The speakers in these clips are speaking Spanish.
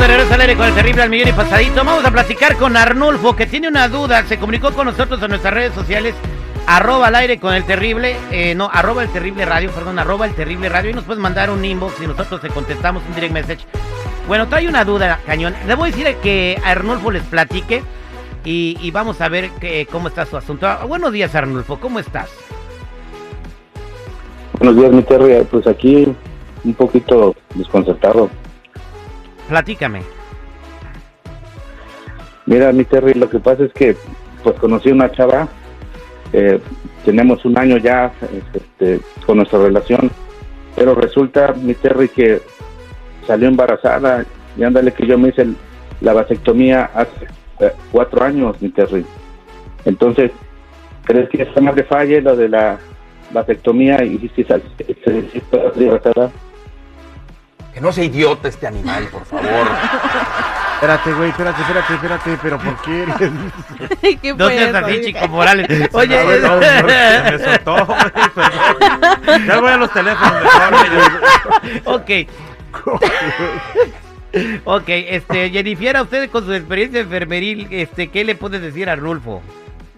De regreso al aire con el terrible al millón y pasadito. Vamos a platicar con Arnulfo, que tiene una duda. Se comunicó con nosotros en nuestras redes sociales. Arroba al aire con el terrible, eh, no, arroba el terrible radio, perdón, arroba el terrible radio. Y nos puedes mandar un inbox y nosotros te contestamos un direct message. Bueno, trae una duda, cañón. Le voy a decir que a Arnulfo les platique y, y vamos a ver que, cómo está su asunto. Ah, buenos días, Arnulfo, ¿cómo estás? Buenos días, mi Terry. Pues aquí un poquito desconcertado. Platícame. Mira, mi Terry, lo que pasa es que pues conocí una chava, eh, tenemos un año ya este, con nuestra relación, pero resulta, mi Terry, que salió embarazada y ándale que yo me hice la vasectomía hace eh, cuatro años, mi Terry. Entonces, ¿crees que está más de falle lo de la vasectomía y si se- se- se- se-? Que no sea idiota este animal, por favor. Espérate, güey, espérate, espérate, espérate, pero ¿por qué eres? ¿Qué No seas así, Chico Morales. Oye, No, no, no, se me soltó, güey, perdón. Ya voy a los teléfonos mejor. ok. ok, este, Jennifer, a usted con su experiencia enfermeril, este, ¿qué le puedes decir a Rulfo?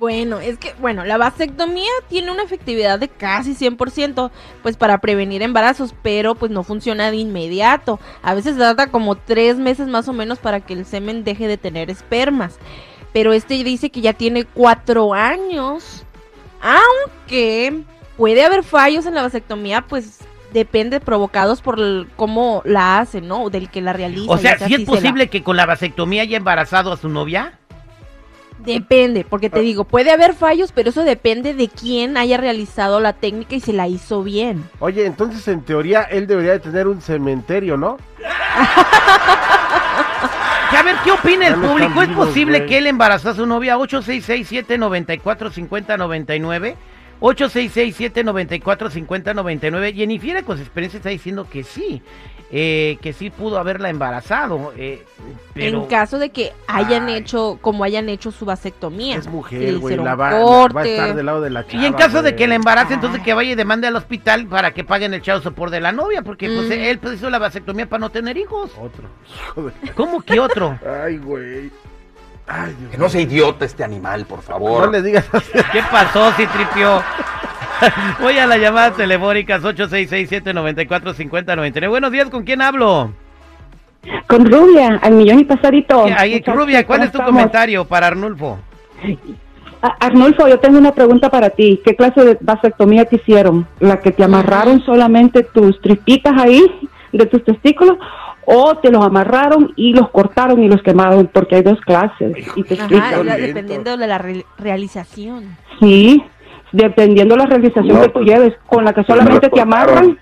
Bueno, es que, bueno, la vasectomía tiene una efectividad de casi 100%, pues para prevenir embarazos, pero pues no funciona de inmediato. A veces tarda como tres meses más o menos para que el semen deje de tener espermas. Pero este dice que ya tiene cuatro años, aunque puede haber fallos en la vasectomía, pues depende provocados por el- cómo la hace, ¿no? Del que la realiza. O sea, ya ¿sí es si la- posible que con la vasectomía haya embarazado a su novia? Depende, porque te digo, puede haber fallos, pero eso depende de quién haya realizado la técnica y se la hizo bien. Oye, entonces en teoría él debería de tener un cementerio, ¿no? A ver, ¿qué opina el público? ¿Es posible que él embarazó a su novia? 8667-945099. 8667-945099. Jennifer, con su experiencia, está diciendo que sí. eh, que sí pudo haberla embarazado. eh, pero... En caso de que hayan Ay. hecho, como hayan hecho su vasectomía. Es mujer, güey, la va, corte. va a estar del lado de la chava. Y en caso de que la embarace, entonces que vaya y demande al hospital para que paguen el chavo por de la novia, porque pues Mm. él pues, hizo la vasectomía para no tener hijos. Otro. Hijo de... ¿Cómo que otro? Ay, güey. Ay, Dios Que no sea idiota este animal, por No favor. le digas así. ¿Qué pasó, Citripio? Voy a las llamadas telefónicas 8667-945099. Buenos días, ¿con quién hablo? Con Rubia, al millón y pasadito. Ahí, Muchachos, Rubia, ¿cuál ¿cómo es tu estamos? comentario para Arnulfo? Arnulfo, yo tengo una pregunta para ti. ¿Qué clase de vasectomía te hicieron? ¿La que te amarraron solamente tus tripitas ahí de tus testículos? ¿O te los amarraron y los cortaron y los quemaron? Porque hay dos clases. Y te Ajá, dependiendo de la re- realización. Sí, dependiendo de la realización No, que tú pues, lleves. Con la que me solamente te amarran.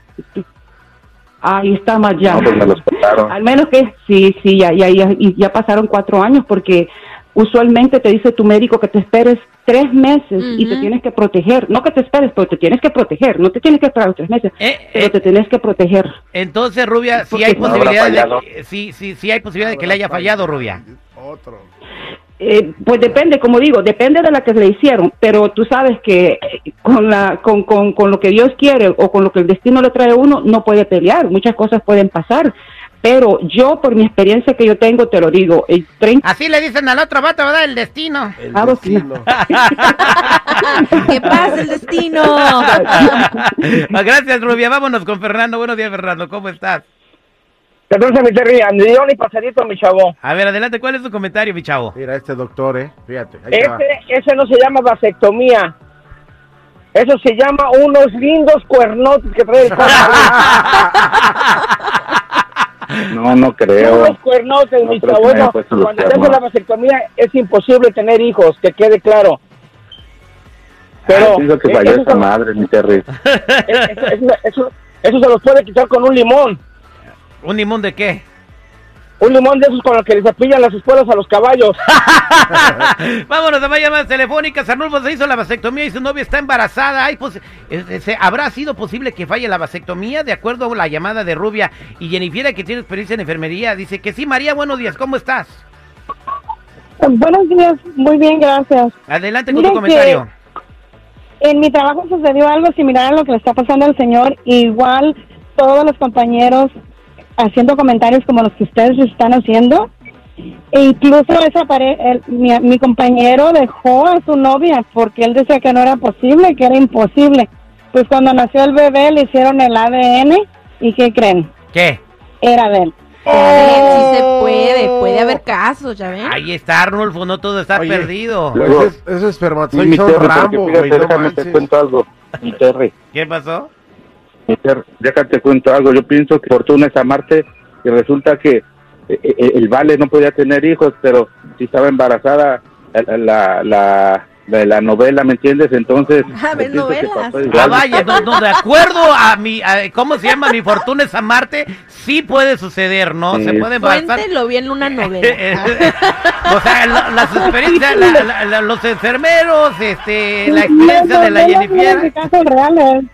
Ahí está más ya. No, pues me los cortaron. Al menos que sí, sí, ya, ya, ya, y ya pasaron cuatro años porque usualmente te dice tu médico que te esperes tres meses y te tienes que proteger. No que te esperes, pero te tienes que proteger. No te tienes que esperar tres meses, Eh, pero eh, te tienes que proteger. entonces, Rubia, sí Porque hay no posibilidad de, sí, sí, sí hay posibilidad de que le haya fallado, Rubia. Otro. Eh, pues depende, como digo, depende de la que le hicieron, pero tú sabes que con, la, con, con, con lo que Dios quiere o con lo que el destino le trae a uno, no puede pelear. Muchas cosas pueden pasar. Pero yo, por mi experiencia que yo tengo, te lo digo, el 30 Así le dicen al otro vato, ¿verdad? El destino. El Ah, destino. ¿Qué pasa el destino? Ah, Gracias, Rubia. Vámonos con Fernando. Buenos días, Fernando. ¿Cómo estás? Entonces, mi Terry, Andrión y pasadito, mi chavo. A ver, adelante. ¿Cuál es tu comentario, mi chavo? Mira, este doctor, eh. Fíjate. Ahí te va. Ese, ese no se llama vasectomía. Eso se llama unos lindos cuernotes que trae el. No, no creo. unos cuernotes, No mi cuando se hace cuernos. la vasectomía es imposible tener hijos, que quede claro. Pero Pienso que eh, falló esa se- madre, mi Terry. eso, eso- eso- eso se los puede quitar con un limón. ¿Un limón de qué? Un limón de esos con los que les cepillan las espuelas a los caballos. Vámonos a más llamadas telefónicas. Arnulfo se hizo la vasectomía y su novia está embarazada. Hay posi- eh, eh, se- ¿Habrá sido posible que falle la vasectomía? De acuerdo a la llamada de Rubia y Jennifer, que tiene experiencia en enfermería, dice que sí. María, buenos días. ¿Cómo estás? Buenos días, muy bien, gracias. Adelante con tu comentario. En mi trabajo sucedió algo similar a lo que le está pasando al señor. Igual todos los compañeros haciendo comentarios como los que ustedes están haciendo. E incluso esa pare- el- mi, mi compañero dejó a su novia porque él decía que no era posible, que era imposible. Pues cuando nació el bebé le hicieron el ADN y ¿qué creen? ¿Qué? Era de él. Ven, sí se puede, puede haber casos, ya ven. Ahí está Arnulfo, no todo está Oye, perdido. Luego- Ese, ese espermatozoide Rambo, güey, no te cuento algo, mi Terry. ¿Qué pasó? Mi Terry, déjate cuento algo. Yo pienso que Fortuna es amarte y resulta que eh, eh, el Vale no podía tener hijos, pero sí estaba embarazada la, la, la, la- la novela, ¿me entiendes? Entonces, Ah, novelas. Ah, vaya, no, no, de acuerdo a mi, a- ¿cómo se llama? Mi fortuna es amarte, sí puede suceder, ¿no? Se Sí. puede embarazar. Fuente lo vi en una novela. o sea, lo- las experiencias, la- la- la- los enfermeros, este, la experiencia de la No, no, no, Jennifer. no, casos reales.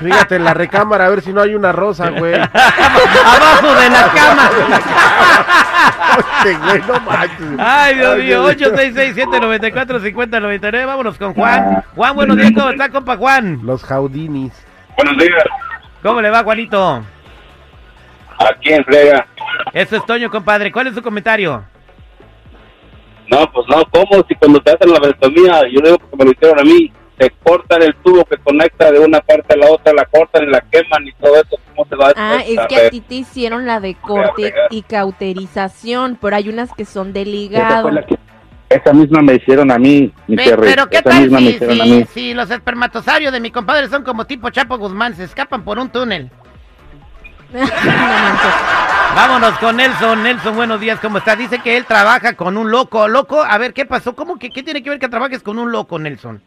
Fíjate en la recámara a ver si no hay una rosa, güey. Abajo de la cama. Oye, güey, no manches. Ay, Dios mío, 866-794-5099. Vámonos con Juan. Juan, buenos días, ¿cómo está, compa Juan? Los Jaudinis. Buenos días. ¿Cómo le va, Juanito? Aquí en Frega. Eso es Toño, compadre. ¿Cuál es su comentario? No, pues no, ¿cómo? Si cuando te hacen la vasectomía, yo digo que me lo hicieron a mí, te cortan el tubo que conecta de una parte a la otra, la cortan y la queman y todo eso, ¿cómo se va a Ah, es que a ti te hicieron la de corte y cauterización, pero hay unas que son de Esa, ligado. que- esa misma me hicieron a mí, mi Pe- Terry. pero ¿qué esa tal misma me si, a si, mí. si los espermatosarios de mi compadre son como tipo Chapo Guzmán, se escapan por un túnel? Vámonos con Nelson. Nelson, buenos días, ¿cómo está? Dice que él trabaja con un loco. Loco, a ver, ¿qué pasó? ¿Cómo que qué tiene que ver que trabajes con un loco, Nelson?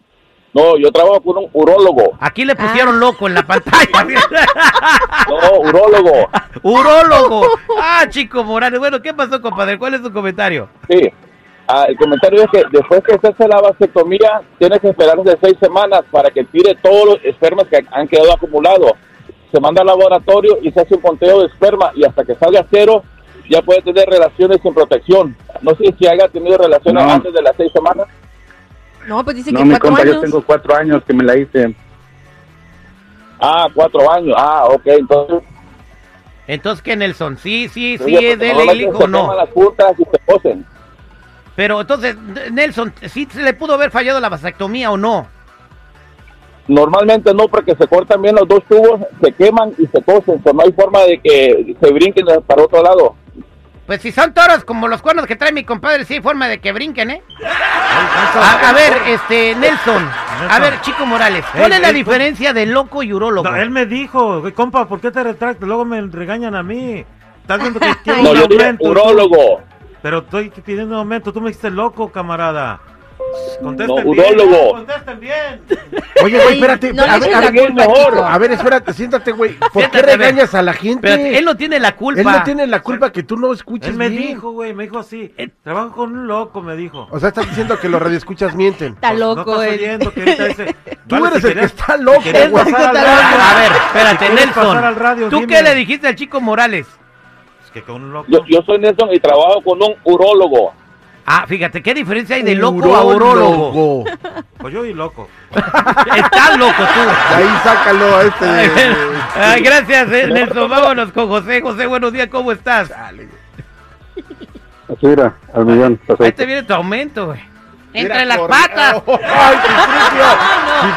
No, yo trabajo con un urólogo. Aquí le pusieron Ah. loco en la pantalla. No, urólogo. Urólogo. Ah, chico Morales. Bueno, ¿qué pasó, compadre? ¿Cuál es su comentario? Sí. Ah, el comentario es que después que se hace la vasectomía, tienes que esperarse seis semanas para que tire todos los espermas que han quedado acumulados. Se manda al laboratorio y se hace un conteo de esperma y hasta que salga cero ya puede tener relaciones sin protección. No sé si haya tenido relaciones No. antes de las seis semanas. No, pues dice No, que mi cuatro compa, yo años. tengo cuatro años que me la hice. Ah, cuatro años. Ah, ok. Entonces, Entonces, ¿qué, Nelson? Sí, sí, sí, es de él normalmente o se no. queman las puntas y se cosen. Pero entonces, Nelson, ¿sí se le pudo haber fallado la vasectomía o no? Normalmente no, porque se cortan bien los dos tubos, se queman y se cosen. So, no hay forma de que se brinquen para otro lado. Pues si son toros como los cuernos que trae mi compadre, sí hay forma de que brinquen, ¿eh? A, a ver, este, Nelson. A ver, Chico Morales, ¿cuál es la ey, diferencia de loco y urólogo? No, él me dijo, "Güey, compa, ¿por qué te retractas? Luego me regañan a mí. Estás viendo que tiene No, un yo dije tú. Pero estoy pidiendo un aumento. Tú me dijiste loco, camarada. Contesten No, bien. urólogo. Contesten bien. Oye, güey, espérate. No a, ver, a, ver, mejor. a ver, espérate, siéntate, güey. ¿Por Siéntate, qué regañas a la gente? Espérate, él no tiene la culpa. Él no tiene la culpa que tú no escuches Él me bien. dijo, güey, me dijo así. Trabajo con un loco, me dijo. O sea, estás diciendo que los radioescuchas mienten. Está Pues, no loco estás él. oyendo que ahorita dice, Tú vale, eres si el que querías- está loco, güey. pasar al Está radio, loco. A ver, espérate, Si quieres pasar al Nelson. radio, ¿Tú dime. qué le dijiste al Chico Morales? Es que con un loco. Yo, yo soy Nelson y trabajo con un urólogo. Ah, fíjate, ¿qué diferencia hay de loco a urólogo? Pues yo y loco. Estás loco tú. De ahí sácalo a este. de- de- Ay, gracias, eh, Nelson. Vámonos con José. José, buenos días, ¿cómo estás? Así era, al millón. Ahí te viene tu aumento, güey. Entre Mira, las por- patas. Ay, Citripio.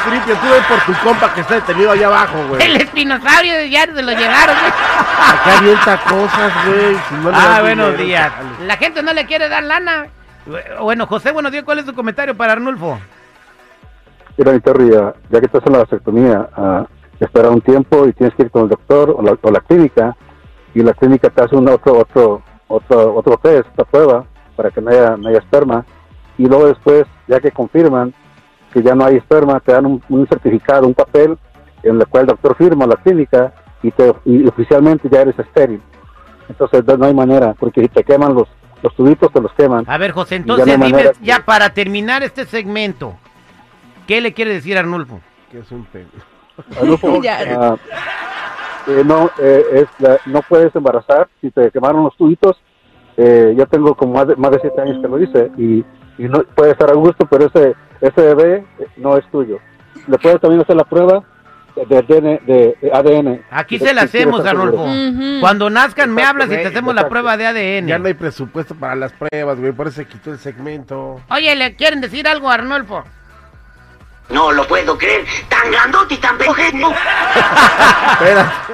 Citripio, tú ves por tu compa que está detenido allá abajo, güey. El espinosaurio ya se lo llevaron, güey. Acá avienta cosas, güey. si no Ah, buenos dinero, días. La gente no le quiere dar lana. Bueno, José, buenos días. ¿Cuál es tu comentario para Arnulfo? Mira, ah, ya que estás en la vasectomía, ah, espera un tiempo y tienes que ir con el doctor o la, clínica y la clínica te hace un otro otro otro otro test, otra prueba para que no haya, no haya esperma y luego después, ya que confirman que ya no hay esperma, te dan un, un certificado, un papel en el cual el doctor firma la clínica y, te, y oficialmente ya eres estéril. Entonces no hay manera, porque si te queman los, los tubitos, te los queman. A ver, José, ya entonces no hay dime, manera ya para terminar este segmento, ¿qué le quiere decir a Arnulfo? Que es un pelo. Ya. ah, eh, no, eh, es la- no puedes embarazar si te quemaron los tubitos. Eh, yo tengo como más de, más de siete años que lo hice y, y no puede estar a gusto, pero ese ese bebé eh, no es tuyo. Le puedes también hacer la prueba de, ADN, de, de ADN. Aquí se la hacemos. Ujú. Cuando nazcan me hablas y te hacemos la prueba de ADN. Ya no hay presupuesto para las pruebas, güey. Por eso se quitó el segmento. Oye, ¿le quieren decir algo a Arnulfo? No lo puedo creer. Tan grandote y tan pequeño. Espérate.